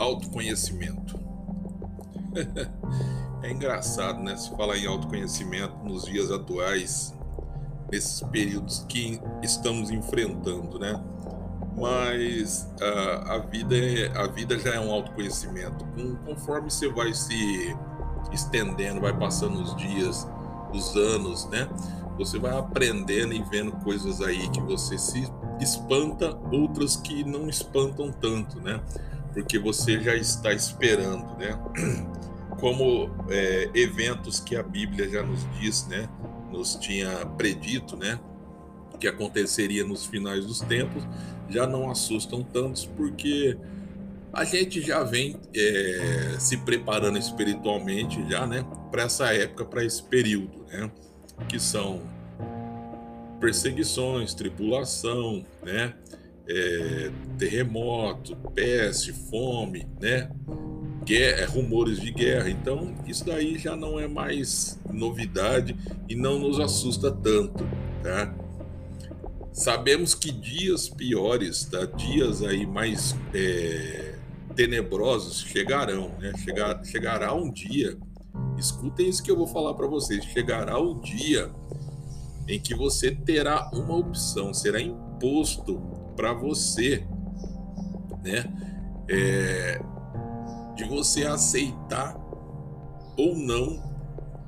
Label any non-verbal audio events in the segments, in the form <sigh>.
autoconhecimento. <laughs> é engraçado, né? Se falar em autoconhecimento nos dias atuais, nesses períodos que estamos enfrentando, né? Mas a, a vida é, a vida já é um autoconhecimento. Com, conforme você vai se estendendo, vai passando os dias, os anos, né? Você vai aprendendo e vendo coisas aí que você se espanta, outras que não espantam tanto, né? Porque você já está esperando, né? <clears throat> Como é, eventos que a Bíblia já nos diz, né? Nos tinha predito, né? Que aconteceria nos finais dos tempos, já não assustam tantos, porque a gente já vem é, se preparando espiritualmente já, né? Para essa época, para esse período, né? Que são perseguições, tribulação, né? É, terremoto, peste, fome, né? Guerra, rumores de guerra. Então, isso daí já não é mais novidade e não nos assusta tanto, tá? Sabemos que dias piores, tá? dias aí mais é, tenebrosos chegarão, né? Chegar, chegará um dia, escutem isso que eu vou falar para vocês: chegará o dia em que você terá uma opção, será imposto para você, né? É, de você aceitar ou não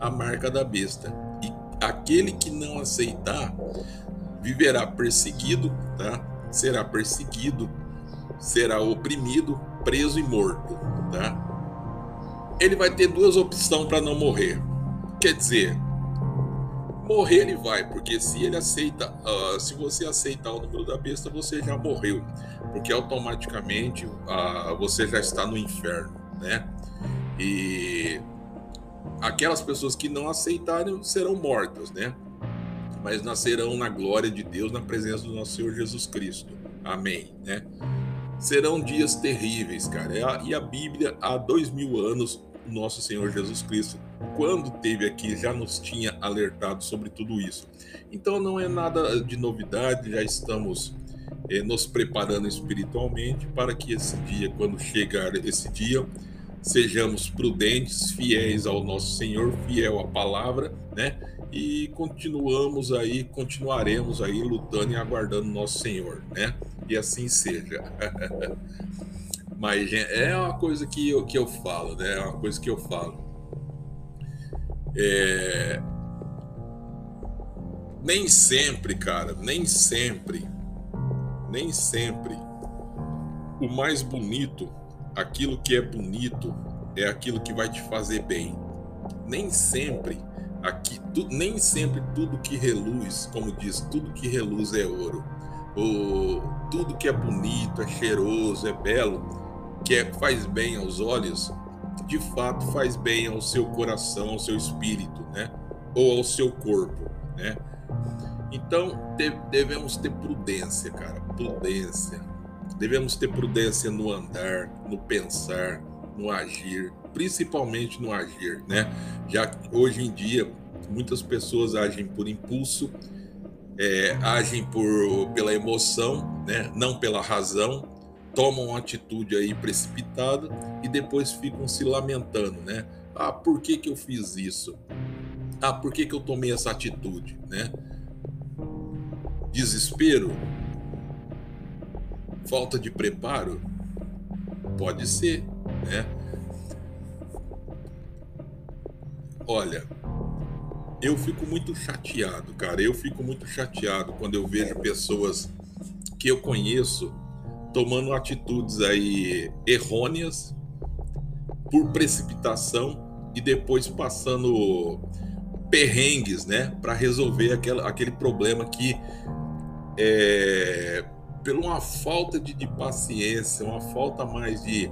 a marca da besta. E aquele que não aceitar viverá perseguido, tá? Será perseguido, será oprimido, preso e morto, tá? Ele vai ter duas opções para não morrer. Quer dizer, morrer ele vai, porque se ele aceita, uh, se você aceitar o número da besta, você já morreu, porque automaticamente uh, você já está no inferno, né? E aquelas pessoas que não aceitarem serão mortas, né? Mas nascerão na glória de Deus, na presença do nosso Senhor Jesus Cristo. Amém, né? Serão dias terríveis, cara. E a Bíblia, há dois mil anos, nosso Senhor Jesus Cristo, quando teve aqui, já nos tinha alertado sobre tudo isso. Então não é nada de novidade, já estamos eh, nos preparando espiritualmente para que esse dia, quando chegar esse dia, sejamos prudentes, fiéis ao nosso Senhor, fiel à palavra, né? E continuamos aí, continuaremos aí lutando e aguardando nosso Senhor, né? E assim seja. <laughs> Mas é uma coisa que eu, que eu falo, né? É uma coisa que eu falo. É... Nem sempre, cara, nem sempre, nem sempre o mais bonito, aquilo que é bonito, é aquilo que vai te fazer bem. Nem sempre aqui, tu, nem sempre tudo que reluz, como diz, tudo que reluz é ouro. O, tudo que é bonito, é cheiroso, é belo, que é, faz bem aos olhos, de fato faz bem ao seu coração, ao seu espírito, né? Ou ao seu corpo, né? Então devemos ter prudência, cara, prudência. Devemos ter prudência no andar, no pensar, no agir, principalmente no agir, né? Já que hoje em dia muitas pessoas agem por impulso, é, agem por pela emoção, né? Não pela razão tomam uma atitude aí precipitada e depois ficam se lamentando, né? Ah, por que, que eu fiz isso? Ah, por que, que eu tomei essa atitude, né? Desespero? Falta de preparo? Pode ser, né? Olha, eu fico muito chateado, cara. Eu fico muito chateado quando eu vejo pessoas que eu conheço tomando atitudes aí errôneas por precipitação e depois passando perrengues, né, para resolver aquela, aquele problema que é uma falta de, de paciência, uma falta mais de,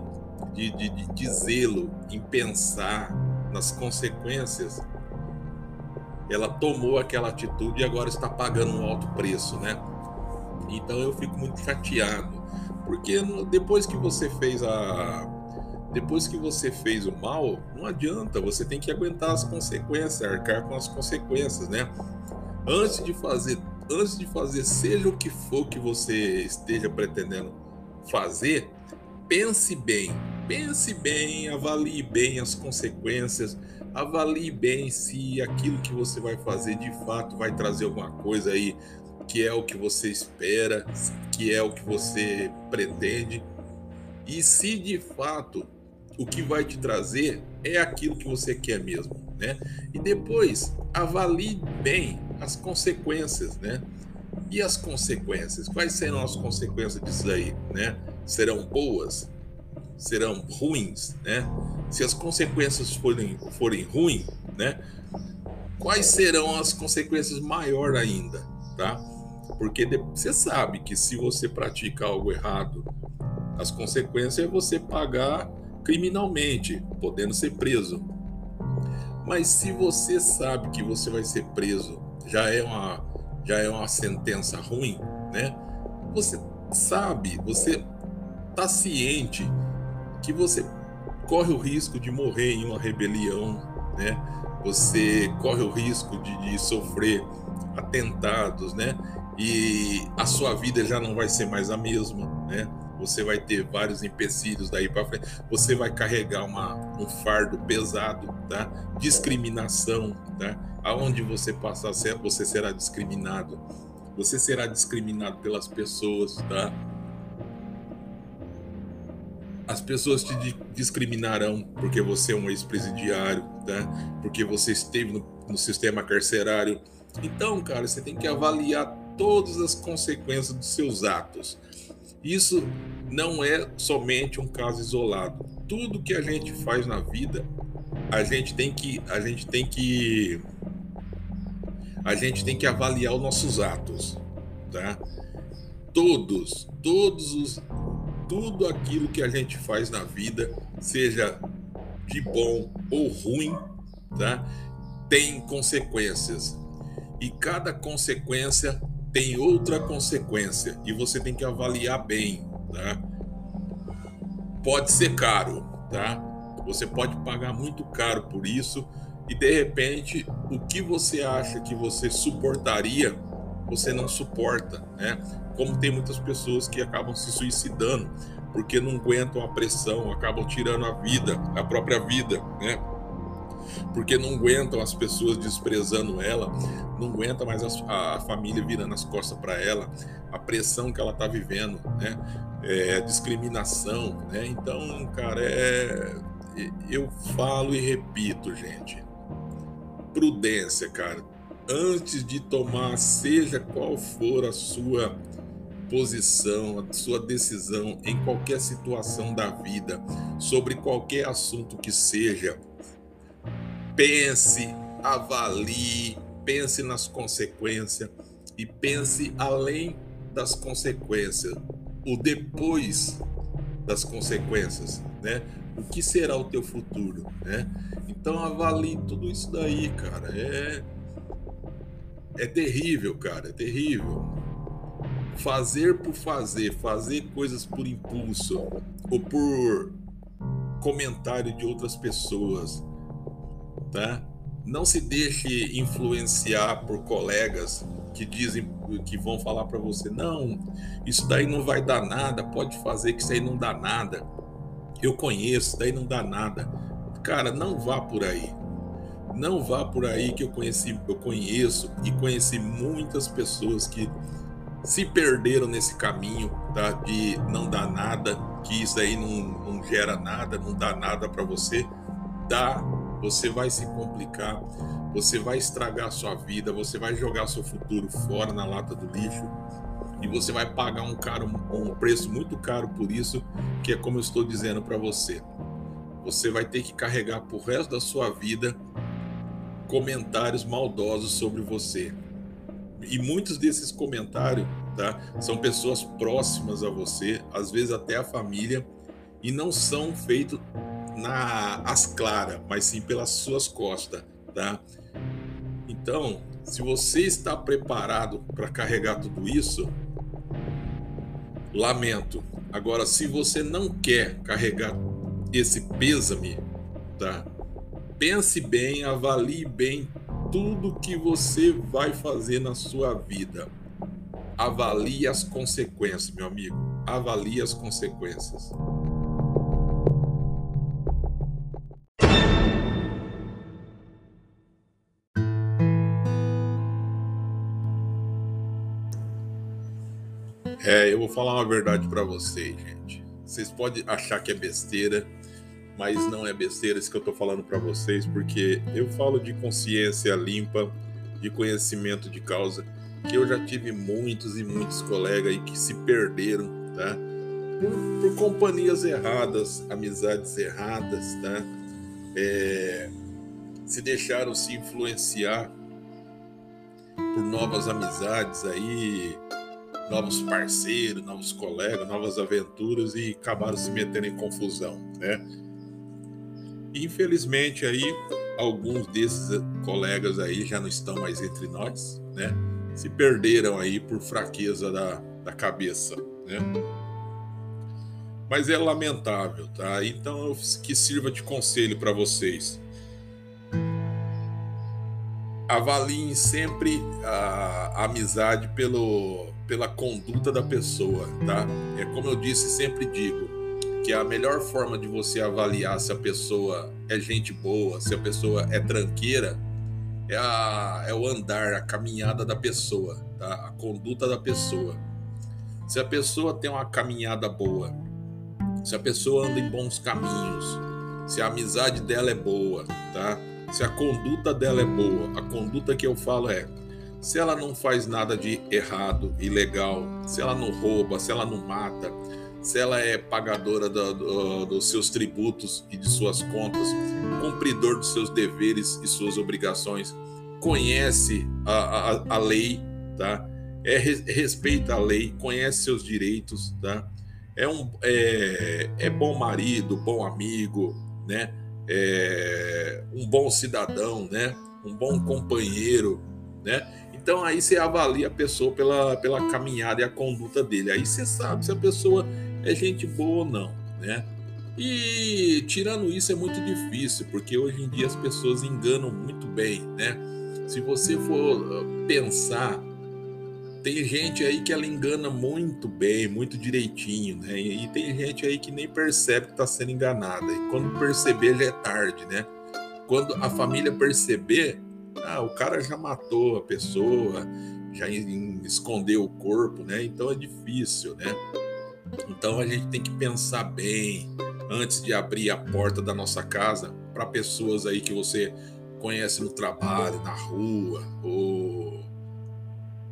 de, de, de zelo em pensar nas consequências, ela tomou aquela atitude e agora está pagando um alto preço, né? Então eu fico muito chateado porque depois que você fez a. Depois que você fez o mal, não adianta, você tem que aguentar as consequências, arcar com as consequências, né? Antes de fazer, antes de fazer seja o que for que você esteja pretendendo fazer, pense bem, pense bem, avalie bem as consequências, avalie bem se aquilo que você vai fazer de fato vai trazer alguma coisa aí que é o que você espera, que é o que você pretende. E se de fato o que vai te trazer é aquilo que você quer mesmo, né? E depois avalie bem as consequências, né? E as consequências? Quais serão as consequências disso aí, né? Serão boas? Serão ruins, né? Se as consequências forem, forem ruins, né? Quais serão as consequências maior ainda, tá? Porque você sabe que se você pratica algo errado, as consequências é você pagar criminalmente, podendo ser preso. Mas se você sabe que você vai ser preso, já é uma já é uma sentença ruim, né? Você sabe, você tá ciente que você corre o risco de morrer em uma rebelião, né? Você corre o risco de, de sofrer atentados, né? E a sua vida já não vai ser mais a mesma, né? Você vai ter vários empecilhos daí para frente. Você vai carregar uma, um fardo pesado, tá? Discriminação, tá? Aonde você passar, você será discriminado. Você será discriminado pelas pessoas, tá? As pessoas te discriminarão porque você é um ex-presidiário, tá? Porque você esteve no, no sistema carcerário. Então, cara, você tem que avaliar todas as consequências dos seus atos. Isso não é somente um caso isolado. Tudo que a gente faz na vida, a gente tem que a gente tem que a gente tem que avaliar os nossos atos, tá? Todos, todos os tudo aquilo que a gente faz na vida, seja de bom ou ruim, tá? Tem consequências. E cada consequência tem outra consequência e você tem que avaliar bem, tá? Pode ser caro, tá? Você pode pagar muito caro por isso e de repente o que você acha que você suportaria, você não suporta, né? Como tem muitas pessoas que acabam se suicidando porque não aguentam a pressão, acabam tirando a vida, a própria vida, né? Porque não aguentam as pessoas desprezando ela, não aguenta mais a, a família virando as costas para ela, a pressão que ela está vivendo, né? É, discriminação, né? Então, cara, é, eu falo e repito, gente, prudência, cara. Antes de tomar, seja qual for a sua posição, a sua decisão em qualquer situação da vida, sobre qualquer assunto que seja, pense, avalie, pense nas consequências e pense além das consequências, o depois das consequências, né? O que será o teu futuro, né? Então avalie tudo isso daí, cara. É é terrível, cara, é terrível. Fazer por fazer, fazer coisas por impulso ou por comentário de outras pessoas, tá? Não se deixe influenciar por colegas que dizem que vão falar para você, não, isso daí não vai dar nada, pode fazer que isso aí não dá nada. Eu conheço, daí não dá nada. Cara, não vá por aí. Não vá por aí que eu conheci, eu conheço e conheci muitas pessoas que se perderam nesse caminho tá? de não dar nada, que isso aí não, não gera nada, não dá nada para você. Dá você vai se complicar, você vai estragar a sua vida, você vai jogar seu futuro fora na lata do lixo e você vai pagar um caro um preço muito caro por isso, que é como eu estou dizendo para você. Você vai ter que carregar por resto da sua vida comentários maldosos sobre você. E muitos desses comentários, tá, são pessoas próximas a você, às vezes até a família, e não são feitos na as claras, mas sim pelas suas costas, tá? Então, se você está preparado para carregar tudo isso, lamento. Agora, se você não quer carregar esse pêsame, tá? Pense bem, avalie bem tudo que você vai fazer na sua vida. Avalie as consequências, meu amigo. Avalie as consequências. É, eu vou falar uma verdade para vocês, gente. Vocês podem achar que é besteira, mas não é besteira isso que eu tô falando para vocês, porque eu falo de consciência limpa, de conhecimento de causa, que eu já tive muitos e muitos colegas aí que se perderam, tá? Por, por companhias erradas, amizades erradas, tá? É, se deixaram se influenciar por novas amizades aí, novos parceiros, novos colegas, novas aventuras e acabaram se metendo em confusão, né? Infelizmente aí alguns desses colegas aí já não estão mais entre nós, né? Se perderam aí por fraqueza da, da cabeça, né? Mas é lamentável, tá? Então que sirva de conselho para vocês avaliem sempre a, amizade pelo, pela conduta da pessoa, tá? É como eu disse, sempre digo que a melhor forma de você avaliar se a pessoa é gente boa, se a pessoa é tranqueira, é, a, é o andar, a caminhada da pessoa, tá? A conduta da pessoa. Se a pessoa tem uma caminhada boa, se a pessoa anda em bons caminhos, se a amizade dela é boa, tá? Se a conduta dela é boa, a conduta que eu falo é se ela não faz nada de errado, ilegal, se ela não rouba, se ela não mata, se ela é pagadora do, do, dos seus tributos e de suas contas, cumpridor dos seus deveres e suas obrigações, conhece a, a, a lei, tá? É, respeita a lei, conhece seus direitos, tá? É um é, é bom marido, bom amigo, né? É um bom cidadão, né? Um bom companheiro, né? Então aí você avalia a pessoa pela, pela caminhada e a conduta dele. Aí você sabe se a pessoa é gente boa ou não, né? E tirando isso é muito difícil, porque hoje em dia as pessoas enganam muito bem, né? Se você for ah, pensar, tem gente aí que ela engana muito bem, muito direitinho, né? E tem gente aí que nem percebe que está sendo enganada. E quando perceber já é tarde, né? Quando a família perceber, ah, o cara já matou a pessoa, já escondeu o corpo, né? Então é difícil, né? Então a gente tem que pensar bem antes de abrir a porta da nossa casa para pessoas aí que você conhece no trabalho, na rua ou,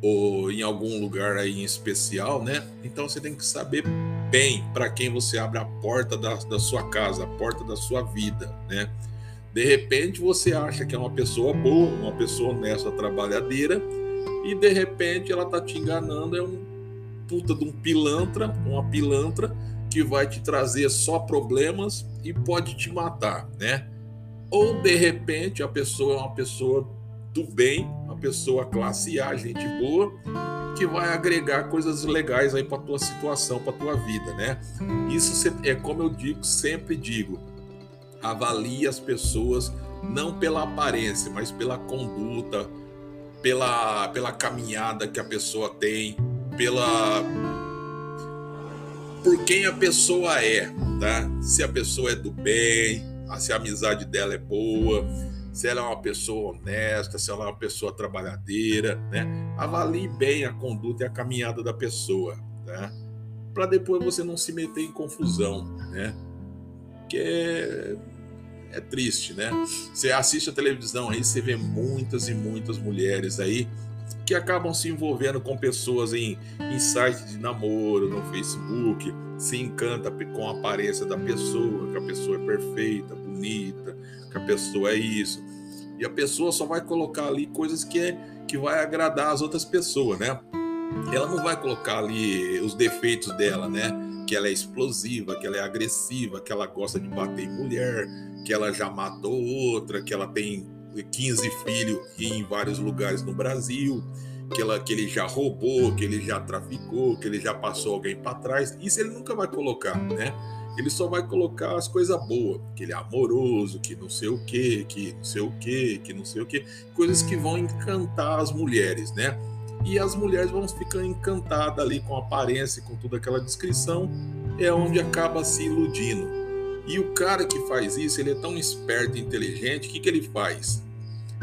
ou em algum lugar aí em especial, né? Então você tem que saber bem para quem você abre a porta da, da sua casa, a porta da sua vida, né? De repente você acha que é uma pessoa boa, uma pessoa honesta, trabalhadeira, e de repente ela tá te enganando, é um puta de um pilantra, uma pilantra que vai te trazer só problemas e pode te matar, né? Ou de repente a pessoa é uma pessoa do bem, uma pessoa classe A, gente boa, que vai agregar coisas legais aí para tua situação, para tua vida, né? Isso é como eu digo, sempre digo, avalie as pessoas não pela aparência, mas pela conduta, pela, pela caminhada que a pessoa tem, pela por quem a pessoa é, tá? Se a pessoa é do bem, se a amizade dela é boa, se ela é uma pessoa honesta, se ela é uma pessoa trabalhadeira, né? Avalie bem a conduta e a caminhada da pessoa, tá? Para depois você não se meter em confusão, né? Que é é triste, né? Você assiste a televisão aí, você vê muitas e muitas mulheres aí que acabam se envolvendo com pessoas em, em sites de namoro, no Facebook, se encanta com a aparência da pessoa, que a pessoa é perfeita, bonita, que a pessoa é isso. E a pessoa só vai colocar ali coisas que, é, que vai agradar as outras pessoas, né? Ela não vai colocar ali os defeitos dela, né? Que ela é explosiva, que ela é agressiva, que ela gosta de bater em mulher, que ela já matou outra, que ela tem 15 filhos em vários lugares no Brasil, que, ela, que ele já roubou, que ele já traficou, que ele já passou alguém para trás. Isso ele nunca vai colocar, né? Ele só vai colocar as coisas boas, que ele é amoroso, que não sei o que, que não sei o que, que não sei o que, coisas que vão encantar as mulheres, né? E as mulheres vão ficar encantadas ali com a aparência, com toda aquela descrição, é onde acaba se iludindo. E o cara que faz isso, ele é tão esperto e inteligente, o que, que ele faz?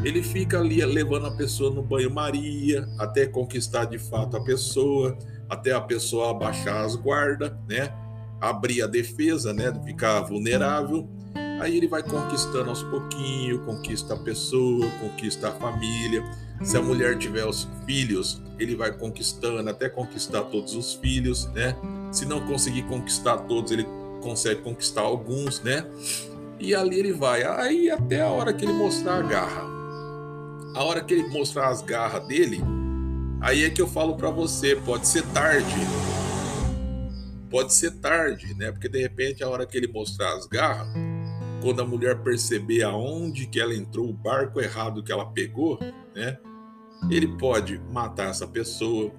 ele fica ali levando a pessoa no banho-maria até conquistar de fato a pessoa, até a pessoa abaixar as guardas, né? Abrir a defesa, né? Ficar vulnerável. Aí ele vai conquistando aos pouquinhos, conquista a pessoa, conquista a família. Se a mulher tiver os filhos, ele vai conquistando até conquistar todos os filhos, né? Se não conseguir conquistar todos, ele consegue conquistar alguns, né? E ali ele vai, aí até a hora que ele mostrar a garra. A hora que ele mostrar as garras dele, aí é que eu falo para você, pode ser tarde. Pode ser tarde, né? Porque de repente a hora que ele mostrar as garras, quando a mulher perceber aonde que ela entrou, o barco errado que ela pegou, né? Ele pode matar essa pessoa,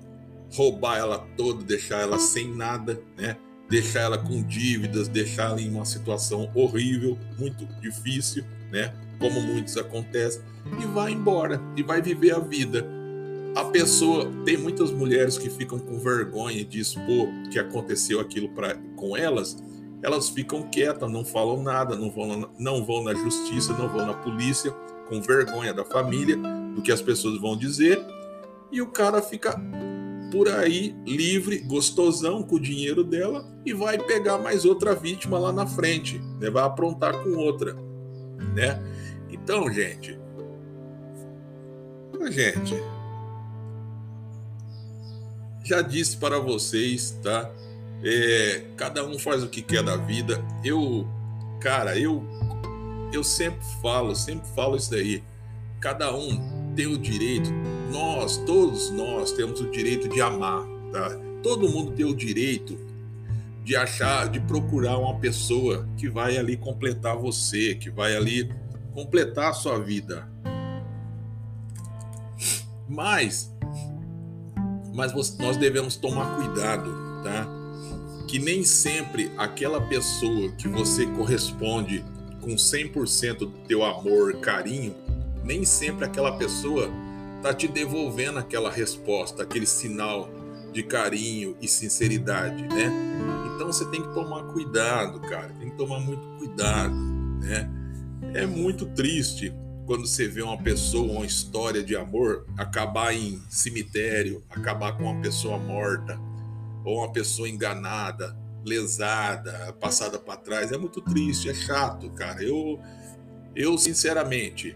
roubar ela toda, deixar ela sem nada, né? Deixar ela com dívidas, deixar ela em uma situação horrível, muito difícil, né? Como muitos acontecem, e vai embora e vai viver a vida. A pessoa tem muitas mulheres que ficam com vergonha de expor que aconteceu aquilo pra, com elas. Elas ficam quietas, não falam nada, não vão, não vão na justiça, não vão na polícia, com vergonha da família, do que as pessoas vão dizer, e o cara fica por aí, livre, gostosão com o dinheiro dela e vai pegar mais outra vítima lá na frente, né? vai aprontar com outra, né? Então, gente, gente, já disse para vocês, tá? É, cada um faz o que quer da vida. Eu, cara, eu, eu sempre falo, sempre falo isso daí. Cada um tem o direito nós, todos nós, temos o direito de amar, tá? Todo mundo tem o direito de achar, de procurar uma pessoa que vai ali completar você, que vai ali completar a sua vida. Mas, mas nós devemos tomar cuidado, tá? Que nem sempre aquela pessoa que você corresponde com 100% do teu amor, carinho, nem sempre aquela pessoa tá te devolvendo aquela resposta, aquele sinal de carinho e sinceridade, né? Então você tem que tomar cuidado, cara. Tem que tomar muito cuidado, né? É muito triste quando você vê uma pessoa, uma história de amor acabar em cemitério, acabar com uma pessoa morta ou uma pessoa enganada, lesada, passada para trás. É muito triste, é chato, cara. Eu, eu sinceramente,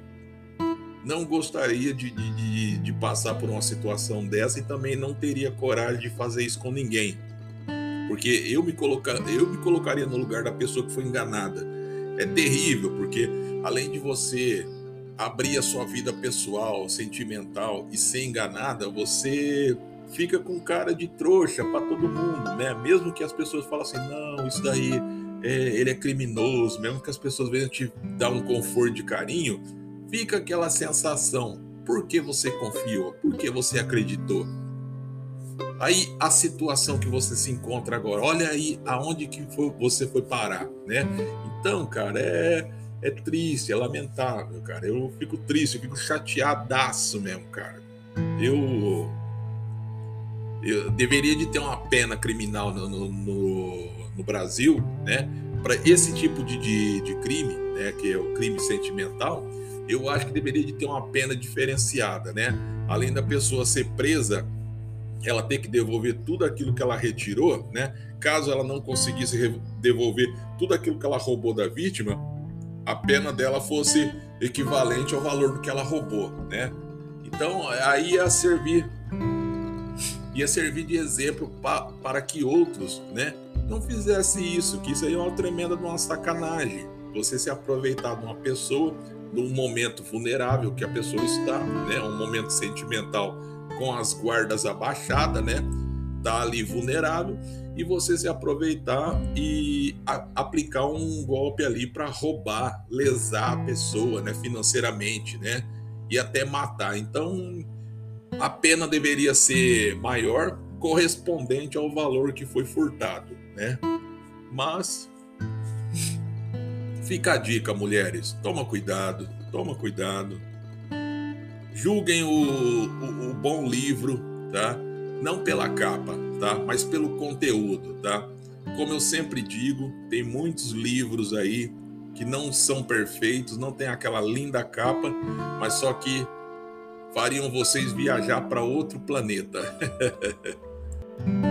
não gostaria de, de, de, passar por uma situação dessa e também não teria coragem de fazer isso com ninguém. Porque eu me, colocar, eu me colocaria no lugar da pessoa que foi enganada. É terrível, porque além de você abrir a sua vida pessoal, sentimental e ser enganada, você fica com cara de trouxa para todo mundo, né? Mesmo que as pessoas falem assim, não, isso daí é, ele é criminoso, mesmo que as pessoas venham te dar um conforto de carinho, fica aquela sensação: por que você confiou? Por que você acreditou? Aí a situação que você se encontra agora, olha aí aonde que foi, você foi parar, né? Então, cara, é, é triste, é lamentável, cara. Eu fico triste, eu fico chateadaço mesmo, cara. Eu, eu deveria de ter uma pena criminal no, no, no, no Brasil, né? Para esse tipo de, de, de crime, né? Que é o crime sentimental eu acho que deveria de ter uma pena diferenciada, né? Além da pessoa ser presa, ela ter que devolver tudo aquilo que ela retirou, né? Caso ela não conseguisse devolver tudo aquilo que ela roubou da vítima, a pena dela fosse equivalente ao valor do que ela roubou, né? Então aí ia servir ia servir de exemplo pa, para que outros, né, não fizessem isso, que isso aí é uma tremenda uma sacanagem. Você se aproveitar de uma pessoa num momento vulnerável que a pessoa está, né? Um momento sentimental com as guardas abaixadas, né? Tá ali vulnerável e você se aproveitar e a, aplicar um golpe ali para roubar, lesar a pessoa, né? Financeiramente, né? E até matar. Então a pena deveria ser maior, correspondente ao valor que foi furtado, né? Mas Fica a dica, mulheres. Toma cuidado, toma cuidado. Julguem o, o, o bom livro, tá? Não pela capa, tá? Mas pelo conteúdo, tá? Como eu sempre digo, tem muitos livros aí que não são perfeitos, não tem aquela linda capa, mas só que fariam vocês viajar para outro planeta. <laughs>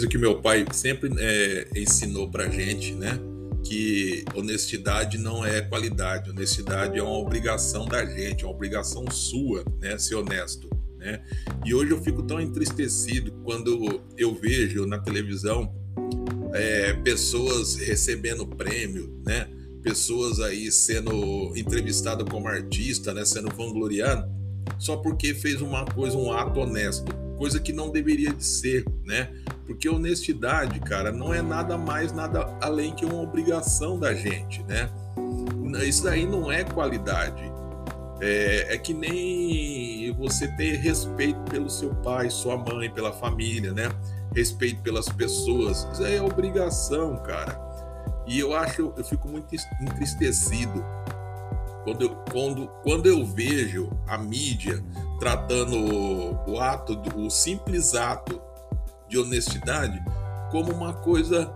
coisa que meu pai sempre é, ensinou para gente, né? que honestidade não é qualidade, honestidade é uma obrigação da gente, é uma obrigação sua, né, ser honesto, né? E hoje eu fico tão entristecido quando eu vejo na televisão é, pessoas recebendo prêmio, né? Pessoas aí sendo entrevistado como artista, né? Sendo vangloriado, só porque fez uma coisa, um ato honesto, coisa que não deveria de ser, né? Porque honestidade, cara, não é nada mais, nada além que uma obrigação da gente, né? Isso daí não é qualidade. É, é, que nem você ter respeito pelo seu pai, sua mãe, pela família, né? Respeito pelas pessoas. Isso aí é obrigação, cara. E eu acho, eu fico muito entristecido quando eu, quando, quando eu vejo a mídia tratando o, o ato, o simples ato de honestidade como uma coisa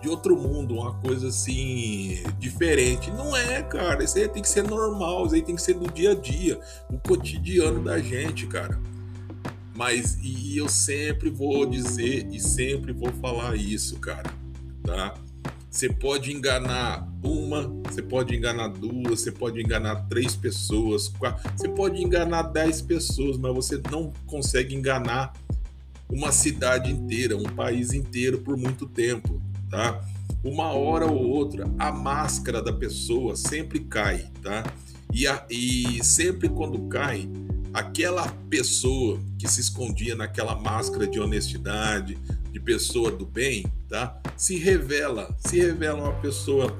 de outro mundo, uma coisa assim diferente. Não é, cara. Isso aí tem que ser normal, isso aí tem que ser do dia a dia, o cotidiano da gente, cara. Mas e eu sempre vou dizer e sempre vou falar isso, cara, tá? Você pode enganar uma, você pode enganar duas, você pode enganar três pessoas, você pode enganar dez pessoas, mas você não consegue enganar uma cidade inteira, um país inteiro por muito tempo, tá? Uma hora ou outra, a máscara da pessoa sempre cai, tá? E, a, e sempre quando cai, aquela pessoa que se escondia naquela máscara de honestidade, de pessoa do bem, tá? Se revela, se revela uma pessoa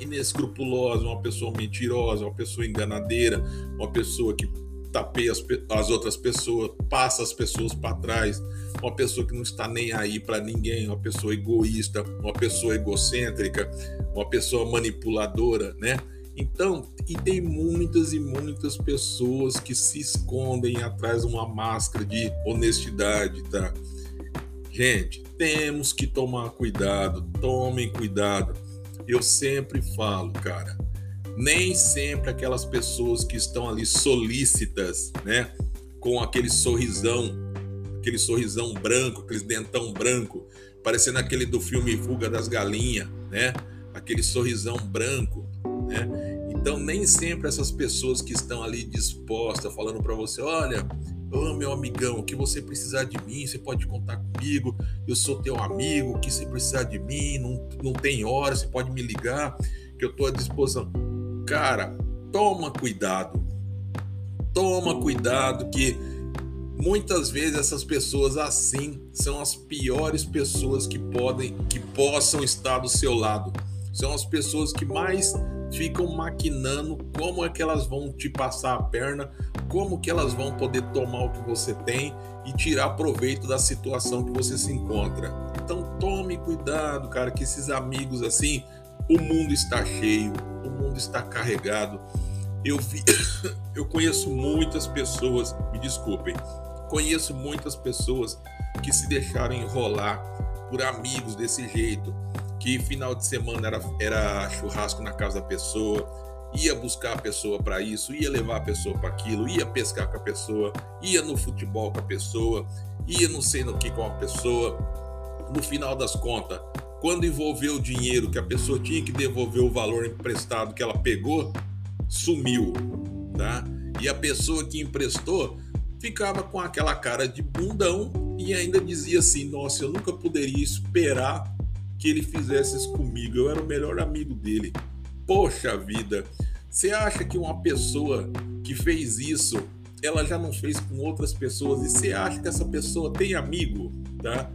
inescrupulosa, uma pessoa mentirosa, uma pessoa enganadeira, uma pessoa que tapeia as, as outras pessoas, passa as pessoas para trás, uma pessoa que não está nem aí para ninguém, uma pessoa egoísta, uma pessoa egocêntrica, uma pessoa manipuladora, né? Então, e tem muitas e muitas pessoas que se escondem atrás de uma máscara de honestidade, tá? Gente, temos que tomar cuidado, tomem cuidado. Eu sempre falo, cara, nem sempre aquelas pessoas que estão ali solícitas, né, com aquele sorrisão, aquele sorrisão branco, aquele dentão branco, parecendo aquele do filme Fuga das Galinhas, né? Aquele sorrisão branco, né? Então nem sempre essas pessoas que estão ali dispostas, falando para você, olha, oh, meu amigão, o que você precisar de mim, você pode contar comigo, eu sou teu amigo, o que você precisar de mim, não, não tem hora, você pode me ligar, que eu estou à disposição. Cara, toma cuidado. Toma cuidado que muitas vezes essas pessoas assim são as piores pessoas que podem que possam estar do seu lado. São as pessoas que mais ficam maquinando como é que elas vão te passar a perna, como que elas vão poder tomar o que você tem e tirar proveito da situação que você se encontra. Então tome cuidado, cara, que esses amigos assim, o mundo está cheio, o mundo está carregado. Eu vi, <coughs> eu conheço muitas pessoas, me desculpem, conheço muitas pessoas que se deixaram enrolar por amigos desse jeito, que final de semana era, era churrasco na casa da pessoa, ia buscar a pessoa para isso, ia levar a pessoa para aquilo, ia pescar com a pessoa, ia no futebol com a pessoa, ia não sei no que com a pessoa. No final das contas, quando envolveu o dinheiro que a pessoa tinha que devolver o valor emprestado que ela pegou, sumiu, tá? E a pessoa que emprestou ficava com aquela cara de bundão e ainda dizia assim: "Nossa, eu nunca poderia esperar que ele fizesse isso comigo. Eu era o melhor amigo dele". Poxa vida. Você acha que uma pessoa que fez isso, ela já não fez com outras pessoas e você acha que essa pessoa tem amigo, tá?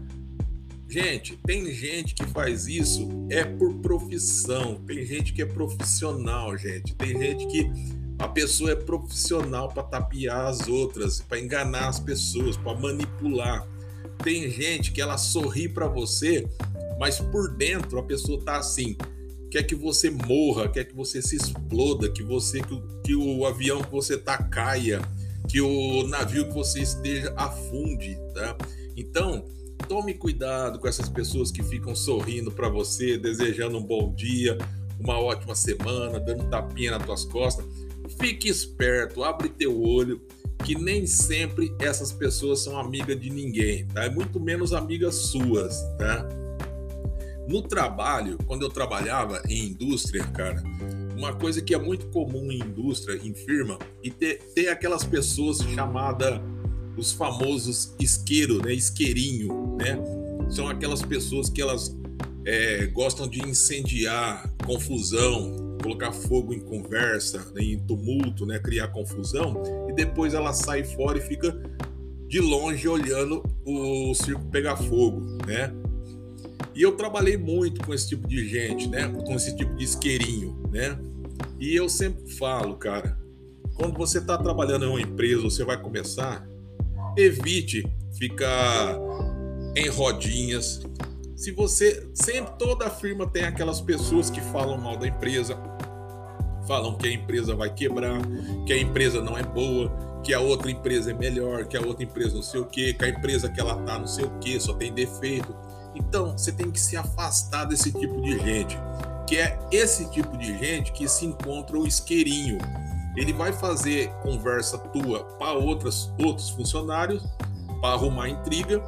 Gente, tem gente que faz isso é por profissão. Tem gente que é profissional, gente. Tem gente que a pessoa é profissional para tapear as outras, para enganar as pessoas, para manipular. Tem gente que ela sorri para você, mas por dentro a pessoa tá assim, quer que você morra, quer que você se exploda, que você que, que o avião que você tá caia, que o navio que você esteja afunde, tá? Então, tome cuidado com essas pessoas que ficam sorrindo para você, desejando um bom dia, uma ótima semana, dando tapinha nas tuas costas. Fique esperto, abre teu olho, que nem sempre essas pessoas são amigas de ninguém, tá? É muito menos amigas suas, tá? No trabalho, quando eu trabalhava em indústria, cara, uma coisa que é muito comum em indústria, em firma, e ter, ter aquelas pessoas chamadas os famosos isqueiro, né? Isqueirinho, né? São aquelas pessoas que elas é, gostam de incendiar, confusão, colocar fogo em conversa, né? em tumulto, né? Criar confusão e depois ela sai fora e fica de longe olhando o circo pegar fogo, né? E eu trabalhei muito com esse tipo de gente, né? Com esse tipo de isqueirinho, né? E eu sempre falo, cara, quando você está trabalhando em uma empresa, você vai começar, evite ficar em rodinhas. Se você sempre toda firma tem aquelas pessoas que falam mal da empresa, falam que a empresa vai quebrar, que a empresa não é boa, que a outra empresa é melhor, que a outra empresa não sei o que, que a empresa que ela tá não sei o que, só tem defeito. Então, você tem que se afastar desse tipo de gente, que é esse tipo de gente que se encontra o isqueirinho. Ele vai fazer conversa tua para outros funcionários, para arrumar intriga,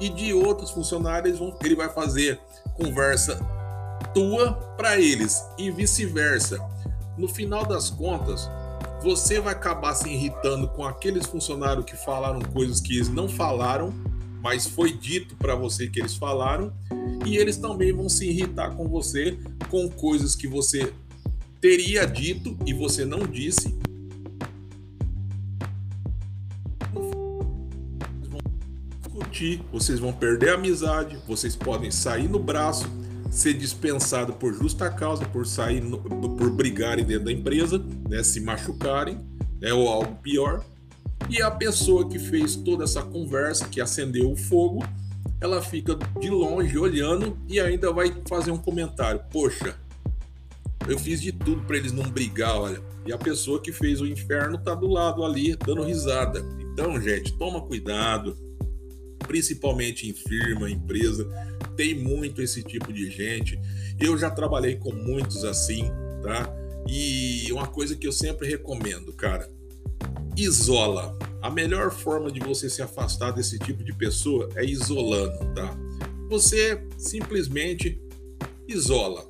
e de outros funcionários ele vai fazer conversa tua para eles e vice-versa. No final das contas, você vai acabar se irritando com aqueles funcionários que falaram coisas que eles não falaram mas foi dito para você que eles falaram, e eles também vão se irritar com você com coisas que você teria dito e você não disse. discutir, vocês vão perder a amizade, vocês podem sair no braço, ser dispensado por justa causa, por sair, no, por brigarem dentro da empresa, né, se machucarem, né, ou algo pior. E a pessoa que fez toda essa conversa, que acendeu o fogo, ela fica de longe olhando e ainda vai fazer um comentário. Poxa, eu fiz de tudo para eles não brigar, olha. E a pessoa que fez o inferno tá do lado ali, dando risada. Então, gente, toma cuidado, principalmente em firma, empresa, tem muito esse tipo de gente. Eu já trabalhei com muitos assim, tá? E uma coisa que eu sempre recomendo, cara, isola. A melhor forma de você se afastar desse tipo de pessoa é isolando, tá? Você simplesmente isola.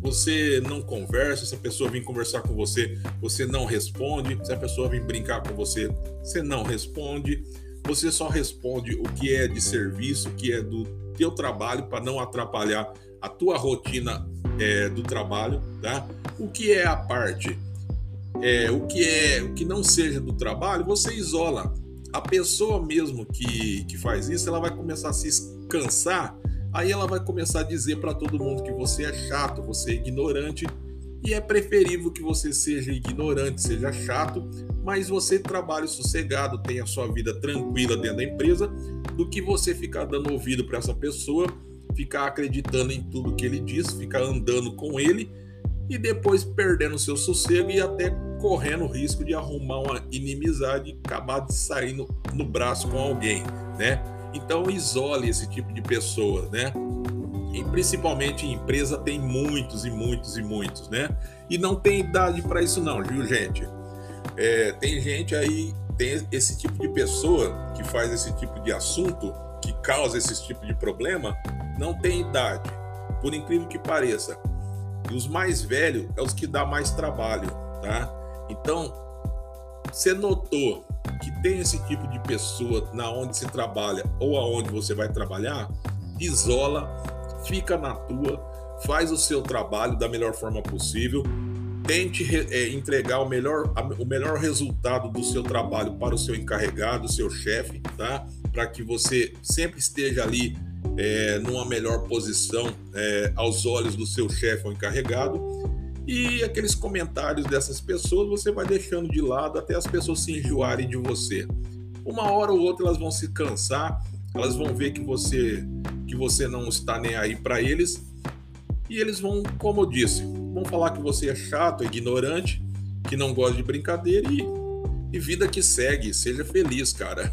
Você não conversa, se a pessoa vir conversar com você, você não responde. Se a pessoa vir brincar com você, você não responde. Você só responde o que é de serviço, o que é do teu trabalho para não atrapalhar a tua rotina é, do trabalho, tá? O que é a parte é, o que é o que não seja do trabalho, você isola. A pessoa mesmo que, que faz isso, ela vai começar a se cansar, aí ela vai começar a dizer para todo mundo que você é chato, você é ignorante, e é preferível que você seja ignorante, seja chato, mas você trabalhe sossegado, tenha sua vida tranquila dentro da empresa, do que você ficar dando ouvido para essa pessoa, ficar acreditando em tudo que ele diz, ficar andando com ele e depois perdendo seu sossego e até correndo o risco de arrumar uma inimizade e acabar de sair no, no braço com alguém, né? Então isole esse tipo de pessoa, né? E principalmente em empresa tem muitos e muitos e muitos, né? E não tem idade para isso não, viu, gente? É, tem gente aí, tem esse tipo de pessoa que faz esse tipo de assunto, que causa esse tipo de problema, não tem idade. Por incrível que pareça, e os mais velhos é os que dá mais trabalho, tá? Então, você notou que tem esse tipo de pessoa na onde se trabalha ou aonde você vai trabalhar, isola, fica na tua, faz o seu trabalho da melhor forma possível, tente é, entregar o melhor, o melhor resultado do seu trabalho para o seu encarregado, o seu chefe, tá? Para que você sempre esteja ali é, numa melhor posição é, aos olhos do seu chefe ou encarregado. E aqueles comentários dessas pessoas você vai deixando de lado até as pessoas se enjoarem de você. Uma hora ou outra elas vão se cansar, elas vão ver que você que você não está nem aí para eles E eles vão, como eu disse, vão falar que você é chato, ignorante, que não gosta de brincadeira e, e vida que segue. Seja feliz, cara.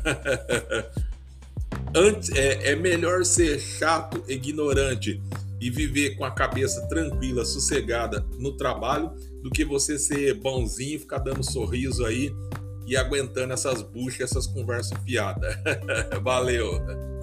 <laughs> Antes, é, é melhor ser chato, ignorante e viver com a cabeça tranquila, sossegada no trabalho, do que você ser bonzinho, ficar dando sorriso aí e aguentando essas buchas, essas conversas fiadas. <laughs> Valeu!